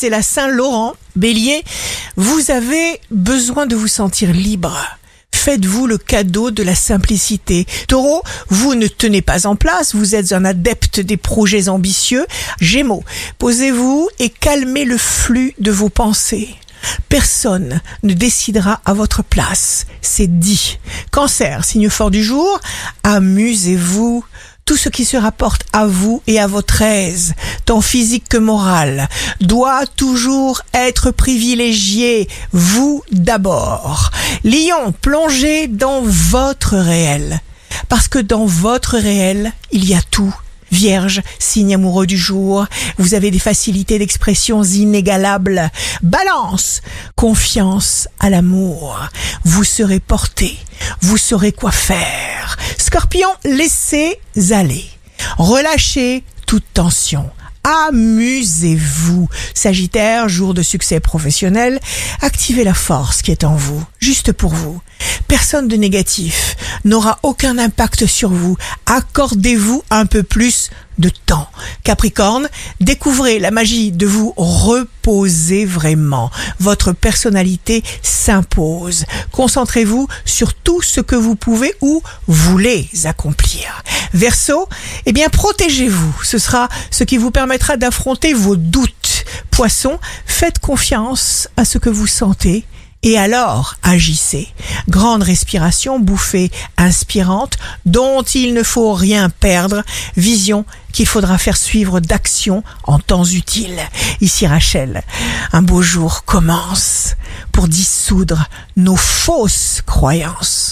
c'est la Saint-Laurent. Bélier, vous avez besoin de vous sentir libre. Faites-vous le cadeau de la simplicité. Taureau, vous ne tenez pas en place, vous êtes un adepte des projets ambitieux. Gémeaux, posez-vous et calmez le flux de vos pensées. Personne ne décidera à votre place. C'est dit. Cancer, signe fort du jour, amusez-vous. Tout ce qui se rapporte à vous et à votre aise, tant physique que moral, doit toujours être privilégié, vous d'abord. Lion, plongez dans votre réel. Parce que dans votre réel, il y a tout. Vierge, signe amoureux du jour, vous avez des facilités d'expression inégalables. Balance, confiance à l'amour. Vous serez porté, vous saurez quoi faire. Scorpion, laissez aller. Relâchez toute tension. Amusez-vous. Sagittaire, jour de succès professionnel, activez la force qui est en vous, juste pour vous. Personne de négatif n'aura aucun impact sur vous. Accordez-vous un peu plus de temps. Capricorne, découvrez la magie de vous reposer vraiment. Votre personnalité s'impose. Concentrez-vous sur tout ce que vous pouvez ou voulez accomplir. Verseau, eh bien protégez-vous. Ce sera ce qui vous permettra d'affronter vos doutes. Poisson, faites confiance à ce que vous sentez et alors, agissez. Grande respiration, bouffée inspirante, dont il ne faut rien perdre. Vision qu'il faudra faire suivre d'action en temps utile. Ici Rachel, un beau jour commence pour dissoudre nos fausses croyances.